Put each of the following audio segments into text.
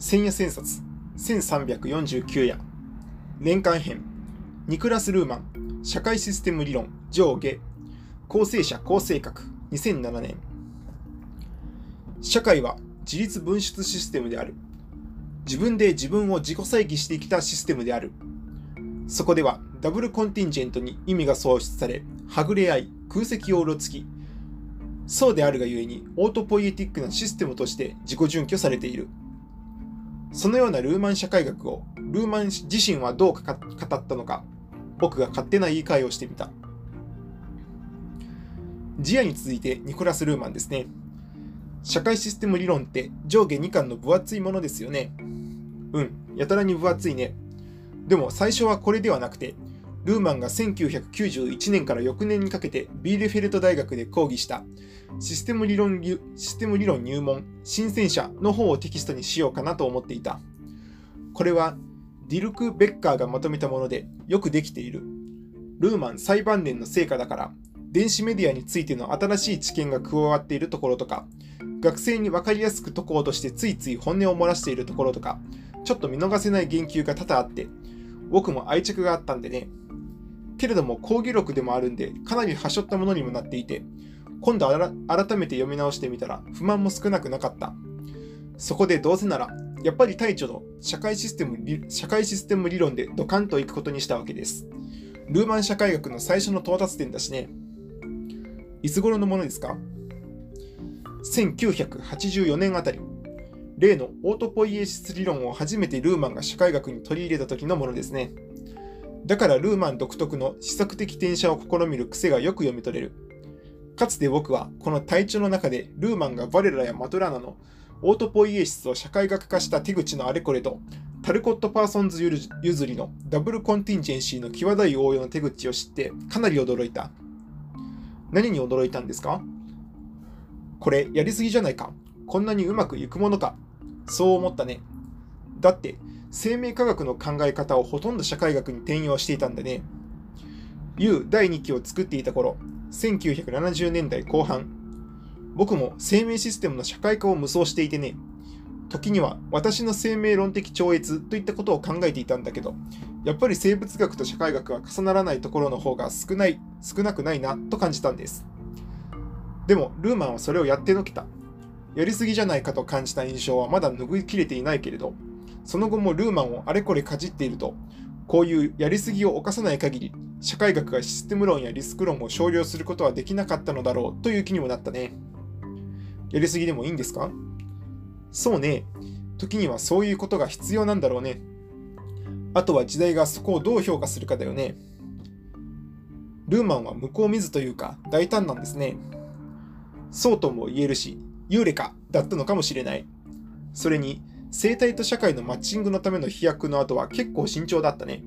千夜千冊1349夜。年間編ニクラス・ルーマン社会システム理論上下。構成者構成格2007年。社会は自立分出システムである。自分で自分を自己再起してきたシステムである。そこではダブルコンティンジェントに意味が創出されはぐれ合い空席をうろつきそうであるがゆえにオートポイエティックなシステムとして自己準拠されている。そのようなルーマン社会学をルーマン自身はどう語ったのか僕が勝手な言い換えをしてみた。ジアに続いてニコラス・ルーマンですね。社会システム理論って上下2巻の分厚いものですよね。うんやたらに分厚いね。でも最初はこれではなくてルーマンが1991年から翌年にかけてビーレフェルト大学で講義したシステム理論システム理論入門新鮮者の方をテキストにしようかなと思っていた。これはディルク・ベッカーがまとめたものでよくできている。ルーマン最晩年の成果だから電子メディアについての新しい知見が加わっているところとか学生に分かりやすく解こうとしてついつい本音を漏らしているところとかちょっと見逃せない言及が多々あって僕も愛着があったんでねけれども講義録でもあるんでかなりはしょったものにもなっていて今度改めて読み直してみたら不満も少なくなかった。そこでどうせなら、やっぱり隊長の社会システム社会システム理論でドカンといくことにしたわけです。ルーマン社会学の最初の到達点だしね。いつ頃のものですか ?1984 年あたり。例のオートポイエシス理論を初めてルーマンが社会学に取り入れた時のものですね。だからルーマン独特の試作的転写を試みる癖がよく読み取れる。かつて僕はこの体調の中でルーマンがバレラやマトラーナのオートポイエシスを社会学化した手口のあれこれとタルコット・パーソンズ譲りのダブルコンティンジェンシーの際どい応用の手口を知ってかなり驚いた。何に驚いたんですかこれやりすぎじゃないかこんなにうまくいくものかそう思ったね。だって生命科学の考え方をほとんど社会学に転用していたんだね。U 第2期を作っていた頃、1970年代後半、僕も生命システムの社会化を無双していてね、時には私の生命論的超越といったことを考えていたんだけど、やっぱり生物学と社会学は重ならないところの方が少ない、少なくないなと感じたんです。でも、ルーマンはそれをやってのけた。やりすぎじゃないかと感じた印象はまだ拭いきれていないけれど、その後もルーマンをあれこれかじっていると、こういうやりすぎを犯さない限り、社会学がシステム論やリスク論を少量することはできなかったのだろうという気にもなったね。やりすぎでもいいんですか？そうね。時にはそういうことが必要なんだろうね。あとは時代がそこをどう評価するかだよね。ルーマンは向こう見ずというか大胆なんですね。そうとも言えるし、ユーレカだったのかもしれない。それに、生態と社会のマッチングのための飛躍の後は結構慎重だったね。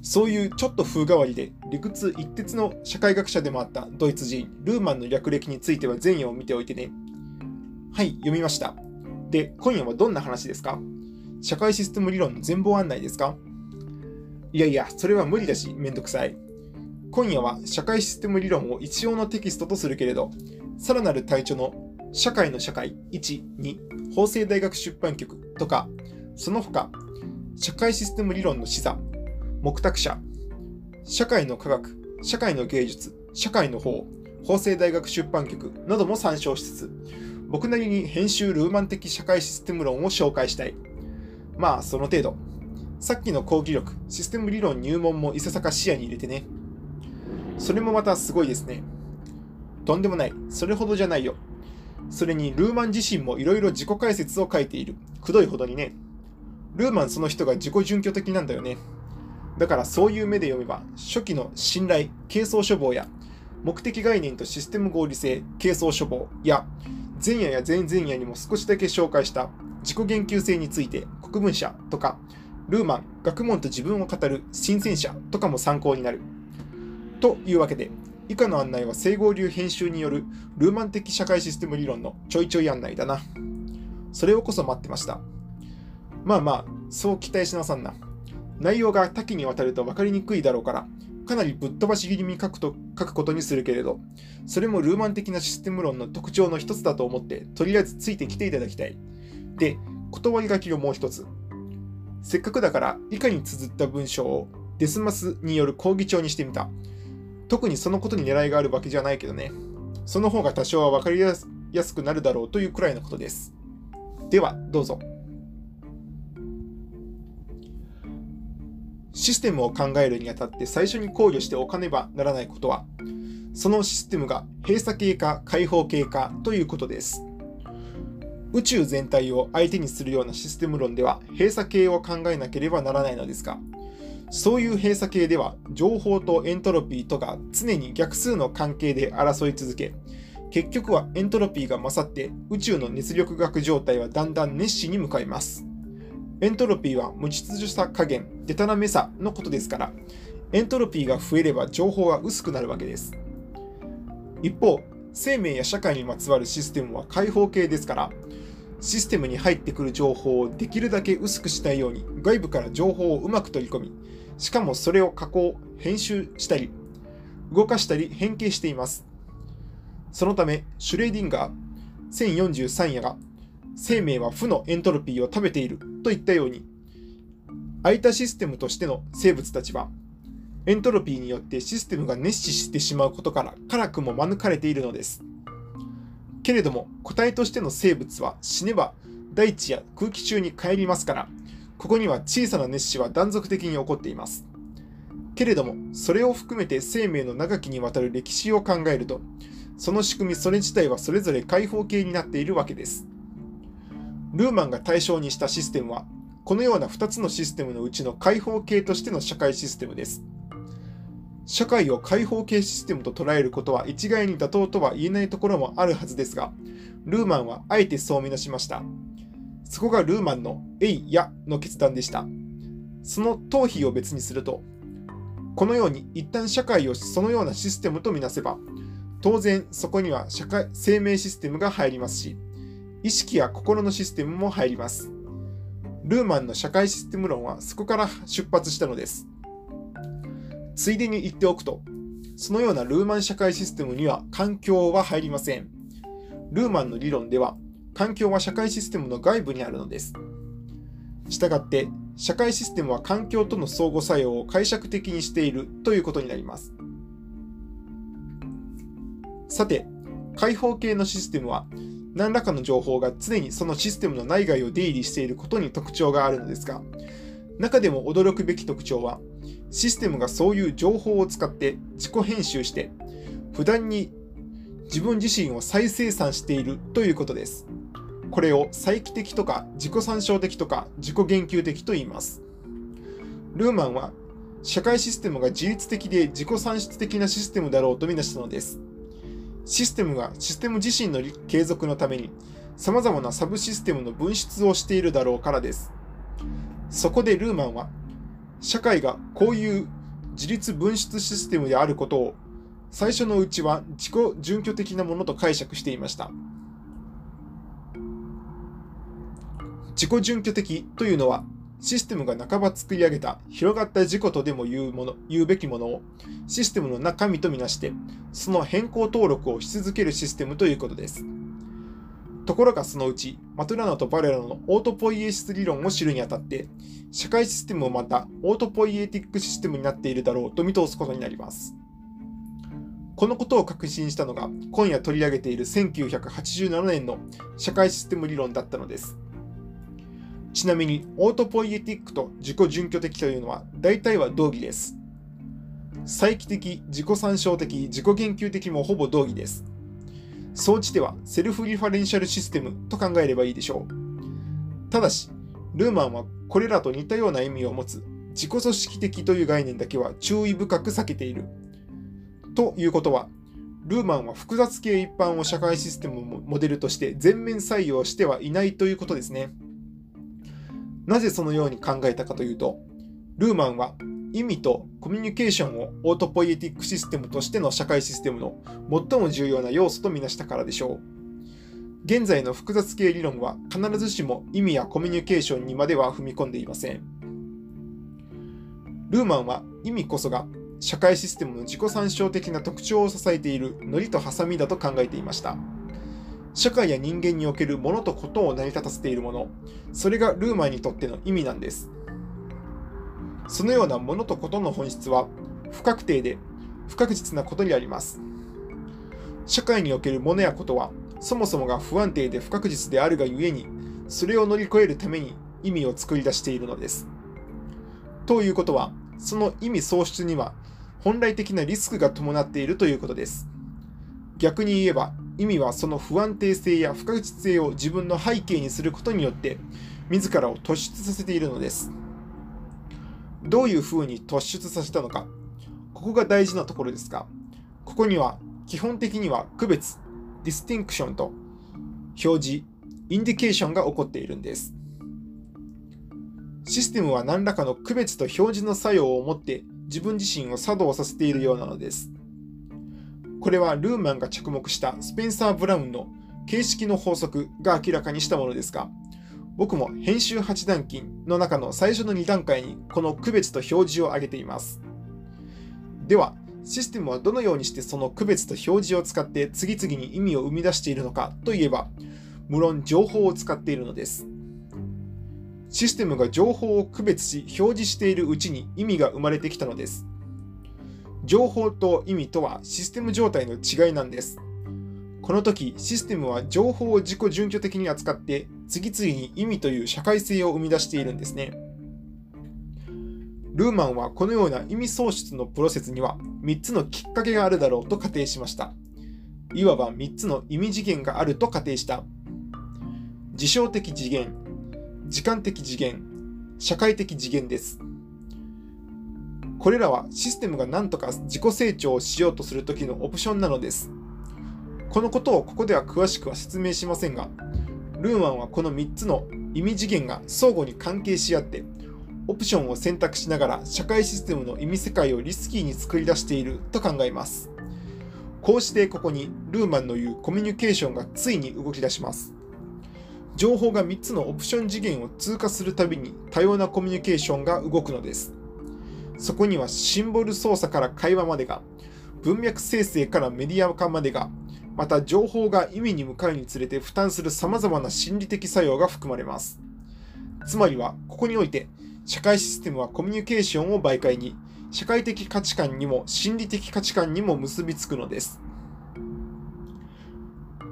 そういうちょっと風変わりで理屈一徹の社会学者でもあったドイツ人ルーマンの略歴については前夜を見ておいてね。はい、読みました。で、今夜はどんな話ですか？社会システム理論の全貌案内ですか？いやいや、それは無理だし、めんどくさい。今夜は社会システム理論を一応のテキストとするけれど、さらなる体調の社会の社会1、2、法政大学出版局とか、その他、社会システム理論の視座、目託者、社会の科学、社会の芸術、社会の法、法政大学出版局なども参照しつつ、僕なりに編集ルーマン的社会システム論を紹介したい。まあ、その程度。さっきの講義力、システム理論入門もいささか視野に入れてね。それもまたすごいですね。とんでもない。それほどじゃないよ。それにルーマン自身もいろいろ自己解説を書いている。くどいほどにね。ルーマンその人が自己準拠的なんだよね。だからそういう目で読めば、初期の信頼、軽装処方や、目的概念とシステム合理性、軽装処方や、前夜や前々夜にも少しだけ紹介した自己言及性について国文社とか、ルーマン、学問と自分を語る新鮮者とかも参考になる。というわけで、以下の案内は整合流編集によるルーマン的社会システム理論のちょいちょい案内だな。それをこそ待ってました。まあまあ、そう期待しなさんな。内容が多岐にわたると分かりにくいだろうから、かなりぶっ飛ばし気味に書くと書くことにするけれど、それもルーマン的なシステム論の特徴の一つだと思って、とりあえずついてきていただきたい。で、断り書きをもう一つ。せっかくだから以下に綴った文章をデスマスによる講義帳にしてみた。特にそのことに狙いがあるわけじゃないけどね。その方が多少は分かりやすくなるだろうというくらいのことです。では、どうぞ。システムを考えるにあたって最初に考慮しておかねばならないことは、そのシステムが閉鎖系か開放系かということです。宇宙全体を相手にするようなシステム論では閉鎖系を考えなければならないのですが、そういう閉鎖系では情報とエントロピーとが常に逆数の関係で争い続け、結局はエントロピーが勝って宇宙の熱力学状態はだんだん熱死に向かいます。エントロピーは無秩序さ加減、デタラメさのことですから、エントロピーが増えれば情報は薄くなるわけです。一方、生命や社会にまつわるシステムは開放系ですから、システムに入ってくる情報をできるだけ薄くしたいように外部から情報をうまく取り込み、しかもそれを加工、編集したり、動かしたり変形しています。そのため、シュレーディンガー1043夜が、生命は負のエントロピーを食べているといったように、空いたシステムとしての生物たちは、エントロピーによってシステムが熱視してしまうことから辛くも免れているのです。けれども、個体としての生物は死ねば大地や空気中に帰りますから、ここには小さな熱死は断続的に起こっています。けれども、それを含めて生命の長きにわたる歴史を考えると、その仕組みそれ自体はそれぞれ開放形になっているわけです。ルーマンが対象にしたシステムは、このような2つのシステムのうちの開放形としての社会システムです。社会を開放形システムと捉えることは一概に妥当とは言えないところもあるはずですが、ルーマンはあえてそう見なしました。そこがルーマンのえいやの決断でした。その逃避を別にすると、このように一旦社会をそのようなシステムとみなせば、当然そこには社会生命システムが入りますし、意識や心のシステムも入ります。ルーマンの社会システム論はそこから出発したのです。ついでに言っておくと、そのようなルーマン社会システムには環境は入りません。ルーマンの理論では、環境は社会システムの外部にあるのです。したがって、社会システムは環境との相互作用を解釈的にしているということになります。さて、開放系のシステムは、何らかの情報が常にそのシステムの内外を出入りしていることに特徴があるのですが、中でも驚くべき特徴は、システムがそういう情報を使って自己編集して、普段に自分自身を再生産しているということです。これを再帰的とか自己参照的とか自己言及的と言います。ルーマンは社会システムが自律的で自己算出的なシステムだろうとみなしたのです。システムがシステム自身の継続のために様々なサブシステムの分出をしているだろうからです。そこでルーマンは社会がこういう自立分出システムであることを最初のうちは自己準拠的なものと解釈していました。自己準拠的というのは、システムが半ば作り上げた広がった自己とでも言うもの言うべきものをシステムの中身とみなして、その変更登録をし続けるシステムということです。ところがそのうち、マトラノとバレラのオートポイエシス理論を知るにあたって、社会システムもまたオートポイエティックシステムになっているだろうと見通すことになります。このことを確信したのが今夜取り上げている1987年の社会システム理論だったのです。ちなみに、オートポイエティックと自己準拠的というのは大体は同義です。再帰的、自己参照的、自己言及的もほぼ同義です。総じてはセルフリファレンシャルシステムと考えればいいでしょう。ただし、ルーマンはこれらと似たような意味を持つ自己組織的という概念だけは注意深く避けている。ということは、ルーマンは複雑系一般を社会システムモデルとして全面採用してはいないということですね。なぜそのように考えたかというと、ルーマンは意味とコミュニケーションをオートポイエティックシステムとしての社会システムの最も重要な要素とみなしたからでしょう。現在の複雑系理論は必ずしも意味やコミュニケーションにまでは踏み込んでいません。ルーマンは意味こそが社会システムの自己参照的な特徴を支えている糊とハサミだと考えていました。社会や人間におけるものとことを成り立たせているもの、それがルーマンにとっての意味なんです。そのようなものとことの本質は、不確定で不確実なことにあります。社会におけるものやことは、そもそもが不安定で不確実であるがゆえに、それを乗り越えるために意味を作り出しているのです。ということは、その意味喪失には本来的なリスクが伴っているということです。逆に言えば、意味はその不安定性や不確実性を自分の背景にすることによって、自らを突出させているのです。どういうふうに突出させたのか、ここが大事なところですが、ここには基本的には区別、ディスティンクションと表示、インディケーションが起こっているんです。システムは何らかの区別と表示の作用を持って自分自身を作動させているようなのです。これはルーマンが着目したスペンサー・ブラウンの形式の法則が明らかにしたものですが、僕も編集8段金の中の最初の2段階にこの区別と表示を挙げています。では、システムはどのようにしてその区別と表示を使って次々に意味を生み出しているのかといえば、無論情報を使っているのです。システムが情報を区別し表示しているうちに意味が生まれてきたのです。情報と意味とはシステム状態の違いなんです。この時、システムは情報を自己準拠的に扱って次々に意味という社会性を生み出しているんですね。ルーマンはこのような意味創出のプロセスには3つのきっかけがあるだろうと仮定しました。いわば3つの意味次元があると仮定した。事象的次元、時間的次元、社会的次元です。これらはシステムが何とか自己成長をしようとするときのオプションなのです。このことをここでは詳しくは説明しませんが、ルーマンはこの3つの意味次元が相互に関係し合って、オプションを選択しながら社会システムの意味世界をリスキーに作り出していると考えます。こうしてここにルーマンの言うコミュニケーションがついに動き出します。情報が3つのオプション次元を通過するたびに多様なコミュニケーションが動くのです。そこにはシンボル操作から会話までが、文脈生成からメディア化までが、また情報が意味に向かうにつれて負担する様々な心理的作用が含まれます。つまりは、ここにおいて、社会システムはコミュニケーションを媒介に、社会的価値観にも心理的価値観にも結びつくのです。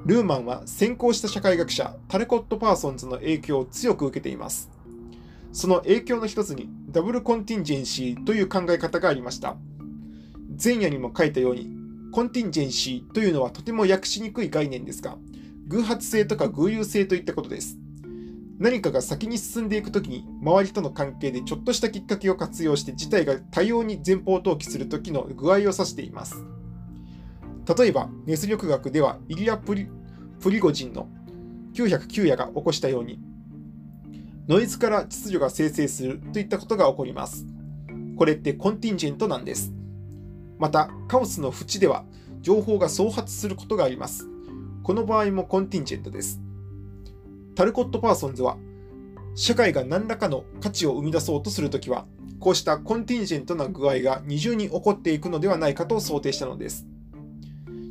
ルーマンは先行した社会学者タレコット・パーソンズの影響を強く受けています。その影響の一つにダブルコンティンジェンシーという考え方がありました。前夜にも書いたように、コンティンジェンシーというのはとても訳しにくい概念ですが、偶発性とか偶有性といったことです。何かが先に進んでいくときに、周りとの関係でちょっとしたきっかけを活用して事態が多様に前方投棄するときの具合を指しています。例えば、熱力学ではイリア・プリプリゴジンの909夜が起こしたように、ノイズから秩序が生成するといったことが起こります。これってコンティンジェントなんです。また、カオスの縁では情報が創発することがあります。この場合もコンティンジェントです。タルコット・パーソンズは、社会が何らかの価値を生み出そうとするときは、こうしたコンティンジェントな具合が二重に起こっていくのではないかと想定したのです。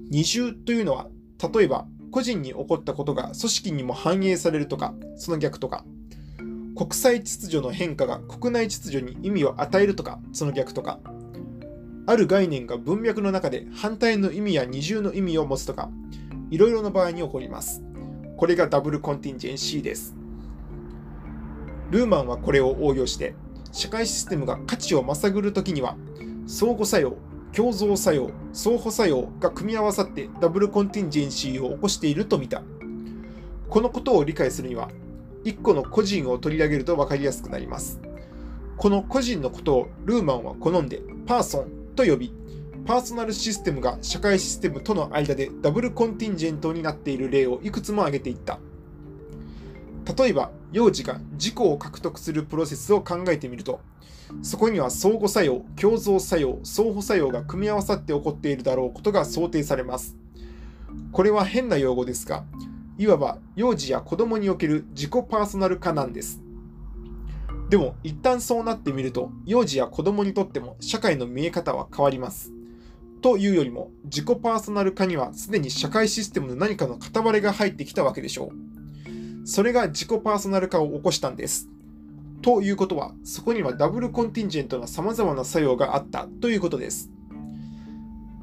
二重というのは、例えば個人に起こったことが組織にも反映されるとか、その逆とか、国際秩序の変化が国内秩序に意味を与えるとか、その逆とか、ある概念が文脈の中で反対の意味や二重の意味を持つとか、いろいろな場合に起こります。これがダブルコンティンジェンシーです。ルーマンはこれを応用して、社会システムが価値をまさぐるときには、相互作用、共造作用、相互作用が組み合わさってダブルコンティンジェンシーを起こしていると見た。このことを理解するには、1個の個人を取り上げると分かりやすくなります。この個人のことをルーマンは好んでパーソンと呼び、パーソナルシステムが社会システムとの間でダブルコンティンジェントになっている例をいくつも挙げていった。例えば、幼児が自己を獲得するプロセスを考えてみると、そこには相互作用、共造作用、相互作用が組み合わさって起こっているだろうことが想定されます。これは変な用語ですが、いわば幼児や子供における自己パーソナル化なんです。でも一旦そうなってみると幼児や子供にとっても社会の見え方は変わります。というよりも自己パーソナル化にはすでに社会システムの何かの片割れが入ってきたわけでしょう。それが自己パーソナル化を起こしたんです。ということは、そこにはダブルコンティンジェントの様々な作用があったということです。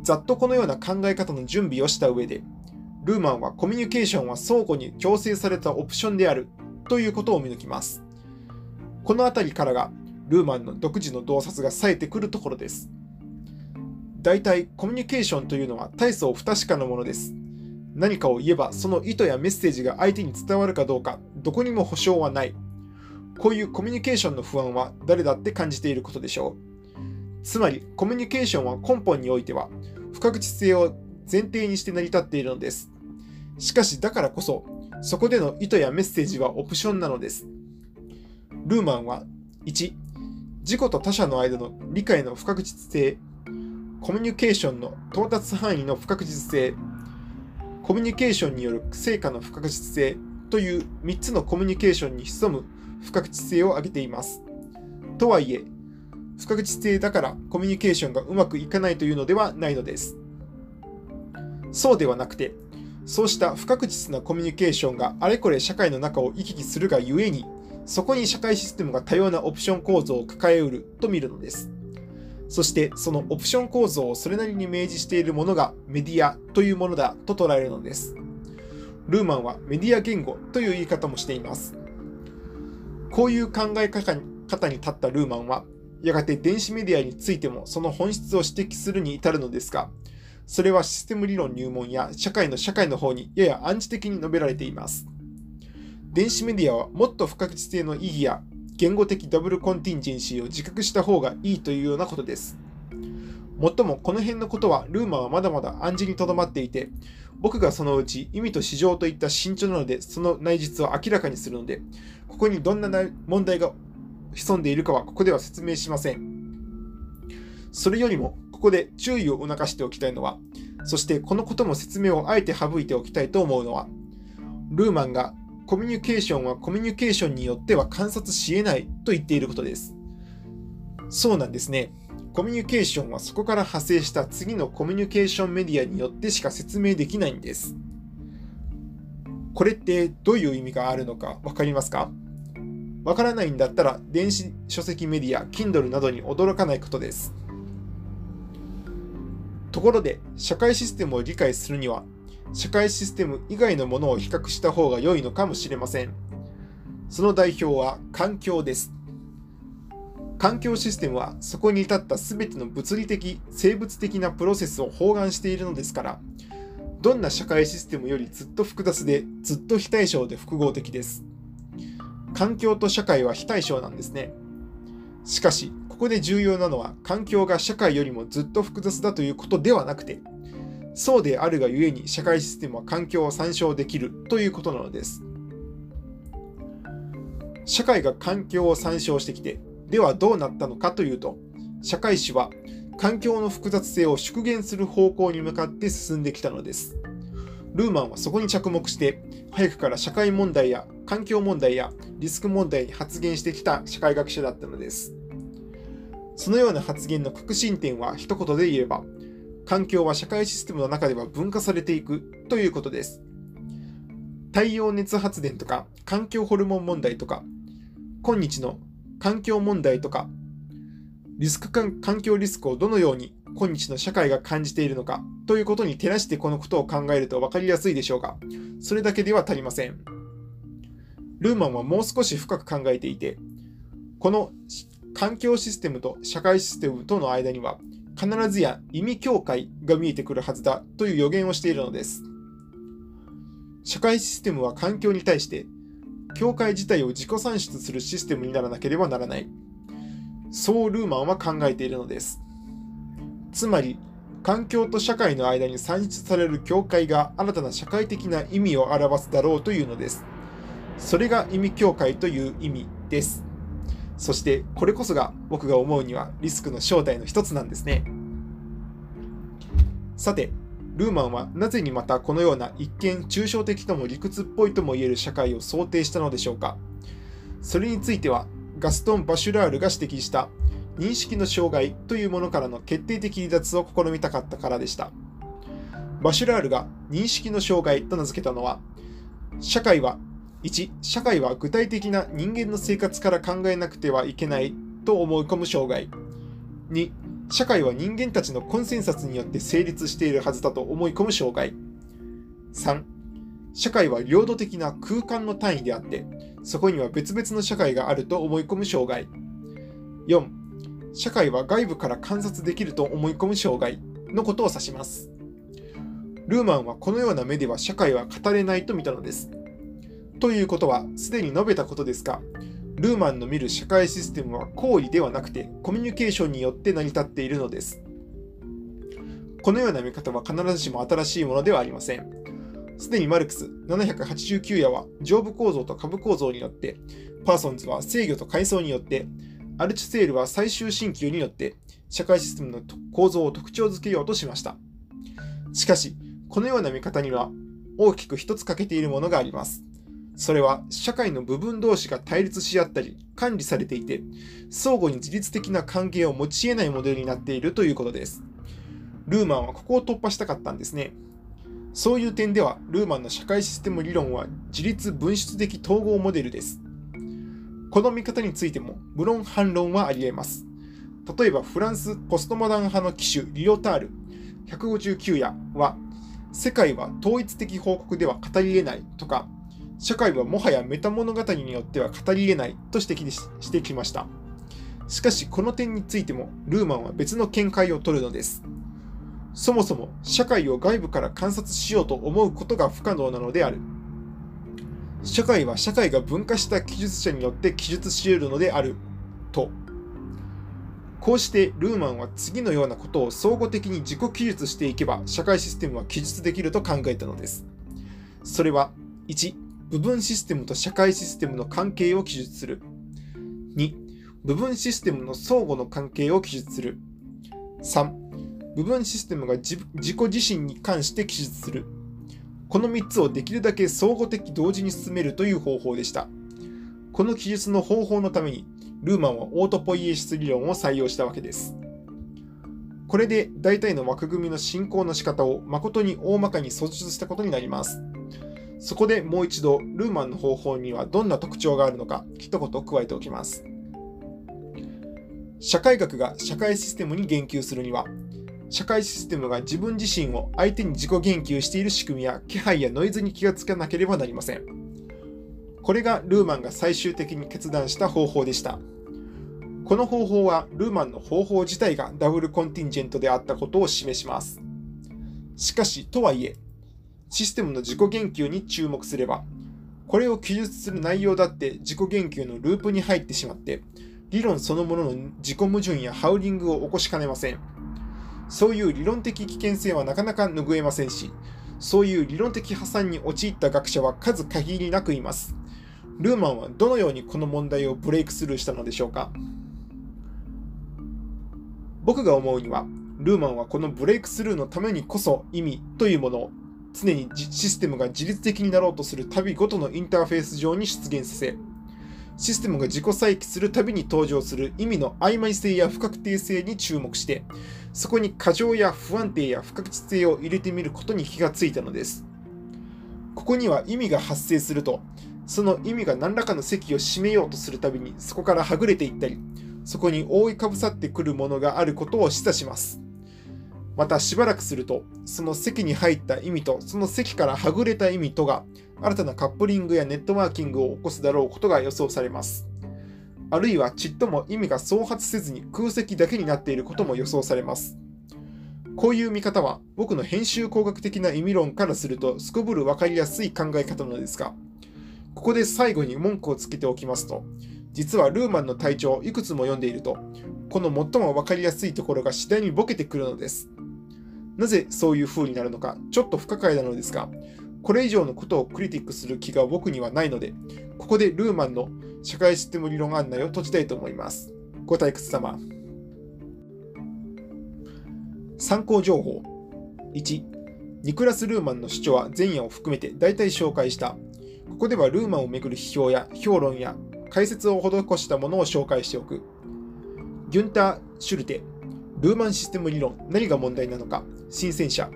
ざっとこのような考え方の準備をした上で、ルーマンはコミュニケーションは相互に強制されたオプションであるということを見抜きます。この辺りからがルーマンの独自の洞察が冴えてくるところです。大体コミュニケーションというのは大層不確かなものです。何かを言えばその意図やメッセージが相手に伝わるかどうかどこにも保証はないこういうコミュニケーションの不安は誰だって感じていることでしょう。つまり、コミュニケーションは根本においては、不確実性を前提にして成り立っているのです。しかし、だからこそ、そこでの意図やメッセージはオプションなのです。ルーマンは、1、自己と他者の間の理解の不確実性、コミュニケーションの到達範囲の不確実性、コミュニケーションによる成果の不確実性という3つのコミュニケーションに潜む不確実性を挙げています。とはいえ、不確実性だからコミュニケーションがうまくいかないというのではないのです。そうではなくて、そうした不確実なコミュニケーションがあれこれ社会の中を行き来するがゆえに、そこに社会システムが多様なオプション構造を抱えうると見るのです。そしてそのオプション構造をそれなりに明示しているものがメディアというものだと捉えるのです。ルーマンはメディア言語という言い方もしています。こういう考え方に立ったルーマンは、やがて電子メディアについてもその本質を指摘するに至るのですが、それはシステム理論入門や社会の社会の方にやや暗示的に述べられています。電子メディアはもっと不確実性の意義や言語的ダブルコンティンジェンシーを自覚した方がいいというようなことです。もっともこの辺のことはルーマはまだまだ暗示にとどまっていて、僕がそのうち意味と市場といった慎重なのでその内実を明らかにするので、ここにどんな問題が潜んでいるかはここでは説明しません。それよりも、ここで注意を促しておきたいのは、そしてこのことも説明をあえて省いておきたいと思うのは、ルーマンがコミュニケーションはコミュニケーションによっては観察し得ないと言っていることです。そうなんですね。コミュニケーションはそこから派生した次のコミュニケーションメディアによってしか説明できないんです。これってどういう意味があるのか分かりますか？わからないんだったら電子書籍メディア、Kindle などに驚かないことです。ところで、社会システムを理解するには、社会システム以外のものを比較した方が良いのかもしれません。その代表は環境です。環境システムはそこに至った全ての物理的、生物的なプロセスを包含しているのですから、どんな社会システムよりずっと複雑で、ずっと非対称で複合的です。環境と社会は非対称なんですね。しかし、ここで重要なのは環境が社会よりもずっと複雑だということではなくて、そうであるがゆえに社会システムは環境を参照できるということなのです。社会が環境を参照してきて、ではどうなったのかというと、社会史は環境の複雑性を縮減する方向に向かって進んできたのです。ルーマンはそこに着目して、早くから社会問題や環境問題やリスク問題に発言してきた社会学者だったのです。そのような発言の核心点は一言で言えば、環境は社会システムの中では分化されていくということです。太陽熱発電とか環境ホルモン問題とか、今日の環境問題とか、リスク環境リスクをどのように今日の社会が感じているのかということに照らしてこのことを考えると分かりやすいでしょうが、それだけでは足りません。ルーマンはもう少し深く考えていて、この環境システムと社会システムとの間には必ずや意味境界が見えてくるはずだという予言をしているのです。社会システムは環境に対して教会自体を自己算出するシステムにならなければならない。そうルーマンは考えているのです。つまり、環境と社会の間に算出される境界が新たな社会的な意味を表すだろうというのです。それが意味境界という意味です。そしてこれこそが僕が思うにはリスクの正体の一つなんですね。さて、ルーマンはなぜにまたこのような一見抽象的とも理屈っぽいとも言える社会を想定したのでしょうかそれについてはガストン・バシュラールが指摘した認識の障害というものからの決定的離脱を試みたかったからでした。バシュラールが認識の障害と名付けたのは、社会は1、社会は具体的な人間の生活から考えなくてはいけないと思い込む障害。2、社会は人間たちのコンセンサスによって成立しているはずだと思い込む障害。3、社会は領土的な空間の単位であって、そこには別々の社会があると思い込む障害。4、社会は外部から観察できると思い込む障害のことを指します。ルーマンはこのような目では社会は語れないと見たのです。ということは、すでに述べたことですが、ルーマンの見る社会システムは行為ではなくてコミュニケーションによって成り立っているのです。このような見方は必ずしも新しいものではありません。すでにマルクス789夜は上部構造と下部構造によって、パーソンズは制御と階層によって、アルチュセールは最終進級によって社会システムの構造を特徴づけようとしました。しかし、このような見方には大きく一つ欠けているものがあります。それは社会の部分同士が対立し合ったり管理されていて相互に自律的な関係を持ち得ないモデルになっているということです。ルーマンはここを突破したかったんですね。そういう点ではルーマンの社会システム理論は自立分出的統合モデルです。この見方についても無論反論はあり得ます。例えばフランスポストモダン派の機種リオタール159夜は世界は統一的報告では語り得ないとか社会はもはやメタ物語によっては語り得ないと指摘してきました。しかしこの点についてもルーマンは別の見解を取るのです。そもそも社会を外部から観察しようと思うことが不可能なのである。社会は社会が分化した記述者によって記述し得るのである。と。こうしてルーマンは次のようなことを相互的に自己記述していけば社会システムは記述できると考えたのです。それは1、部分システムと社会システムの関係を記述する。2、部分システムの相互の関係を記述する。3、部分システムが自己自身に関して記述する。この3つをできるだけ相互的同時に進めるという方法でした。この記述の方法のために、ルーマンはオートポイエシス理論を採用したわけです。これで大体の枠組みの進行の仕方を誠に大まかに訴述したことになります。そこでもう一度、ルーマンの方法にはどんな特徴があるのか、一言加えておきます。社会学が社会システムに言及するには、社会システムが自分自身を相手に自己言及している仕組みや気配やノイズに気がつかなければなりません。これがルーマンが最終的に決断した方法でした。この方法はルーマンの方法自体がダブルコンティンジェントであったことを示します。しかし、とはいえ、システムの自己言及に注目すれば、これを記述する内容だって自己言及のループに入ってしまって、理論そのものの自己矛盾やハウリングを起こしかねません。そういう理論的危険性はなかなか拭えませんし、そういう理論的破産に陥った学者は数限りなくいます。ルーマンはどのようにこの問題をブレイクスルーしたのでしょうか？僕が思うには、ルーマンはこのブレイクスルーのためにこそ意味というものを常にシステムが自律的になろうとする度ごとのインターフェース上に出現させ、システムが自己再起するたびに登場する意味の曖昧性や不確定性に注目して、そこに過剰や不安定や不確実性を入れてみることに気がついたのです。ここには意味が発生すると、その意味が何らかの席を占めようとするたびにそこからはぐれていったり、そこに覆いかぶさってくるものがあることを示唆します。またしばらくすると、その席に入った意味とその席からはぐれた意味とが新たなカップリングやネットワーキングを起こすだろうことが予想されます。あるいはちっとも意味が創発せずに空席だけになっていることも予想されます。こういう見方は僕の編集工学的な意味論からするとすこぶる分かりやすい考え方なのですが、ここで最後に文句をつけておきますと、実はルーマンの体調をいくつも読んでいると、この最も分かりやすいところが次第にボケてくるのです。なぜそういう風になるのか、ちょっと不可解なのですが、これ以上のことをクリティックする気が僕にはないので、ここでルーマンの社会システム理論案内を閉じたいと思います。ご退屈様。参考情報1、ニクラス・ルーマンの主張は前夜を含めて大体紹介した。ここではルーマンをめぐる批評や評論や解説を施したものを紹介しておく。ギュンター・シュルテ、ルーマンシステム理論、何が問題なのか、新鮮者。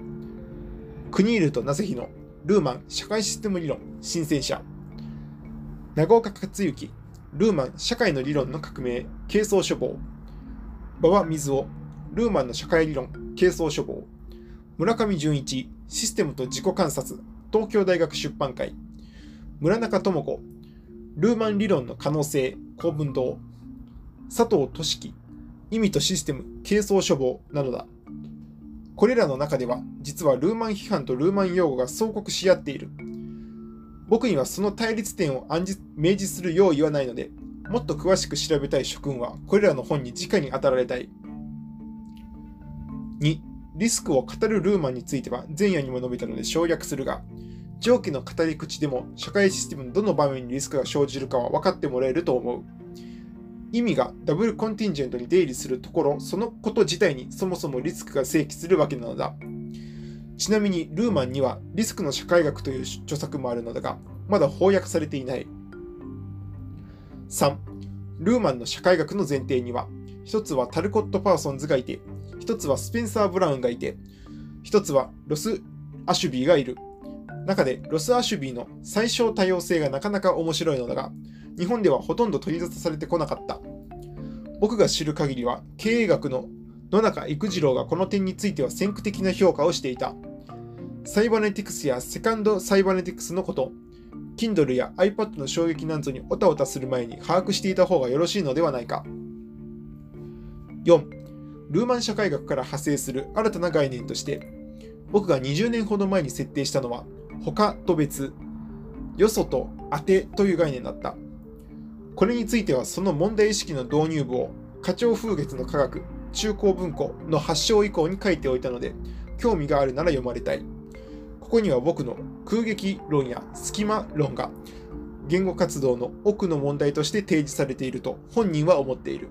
クニールとナセヒのルーマン社会システム理論、新鮮者。長岡克之、ルーマン社会の理論の革命、軽装処方。馬場水尾、ルーマンの社会理論、軽装処方。村上純一、システムと自己観察、東京大学出版会。村中智子、ルーマン理論の可能性、公文堂。佐藤俊樹、意味とシステム、軽装処方などだ。これらの中では、実はルーマン批判とルーマン用語が相国し合っている。僕にはその対立点を暗示明示する用意はないので、もっと詳しく調べたい諸君は、これらの本に直に当たられたい。2、リスクを語るルーマンについては前夜にも述べたので省略するが、上記の語り口でも社会システムのどの場面にリスクが生じるかは分かってもらえると思う。意味がダブルコンティンジェントに出入りするところ、そのこと自体にそもそもリスクが正規するわけなのだ。ちなみに、ルーマンにはリスクの社会学という著作もあるのだが、まだ翻訳されていない。3. ルーマンの社会学の前提には、一つはタルコット・パーソンズがいて、一つはスペンサー・ブラウンがいて、一つはロス・アシュビーがいる。中でロス・アシュビーの最小多様性がなかなか面白いのだが、日本ではほとんど取り沙汰されてこなかった。僕が知る限りは、経営学の野中郁次郎がこの点については先駆的な評価をしていた。サイバネティクスやセカンドサイバネティクスのこと、Kindle や iPad の衝撃なんぞにオタオタする前に把握していた方がよろしいのではないか。4. ルーマン社会学から派生する新たな概念として、僕が20年ほど前に設定したのは、他と別、よそと当てという概念だった。これについてはその問題意識の導入部を花鳥風月の科学中高文庫の発祥以降に書いておいたので興味があるなら読まれたい。ここには僕の空撃論や隙間論が言語活動の奥の問題として提示されていると本人は思っている。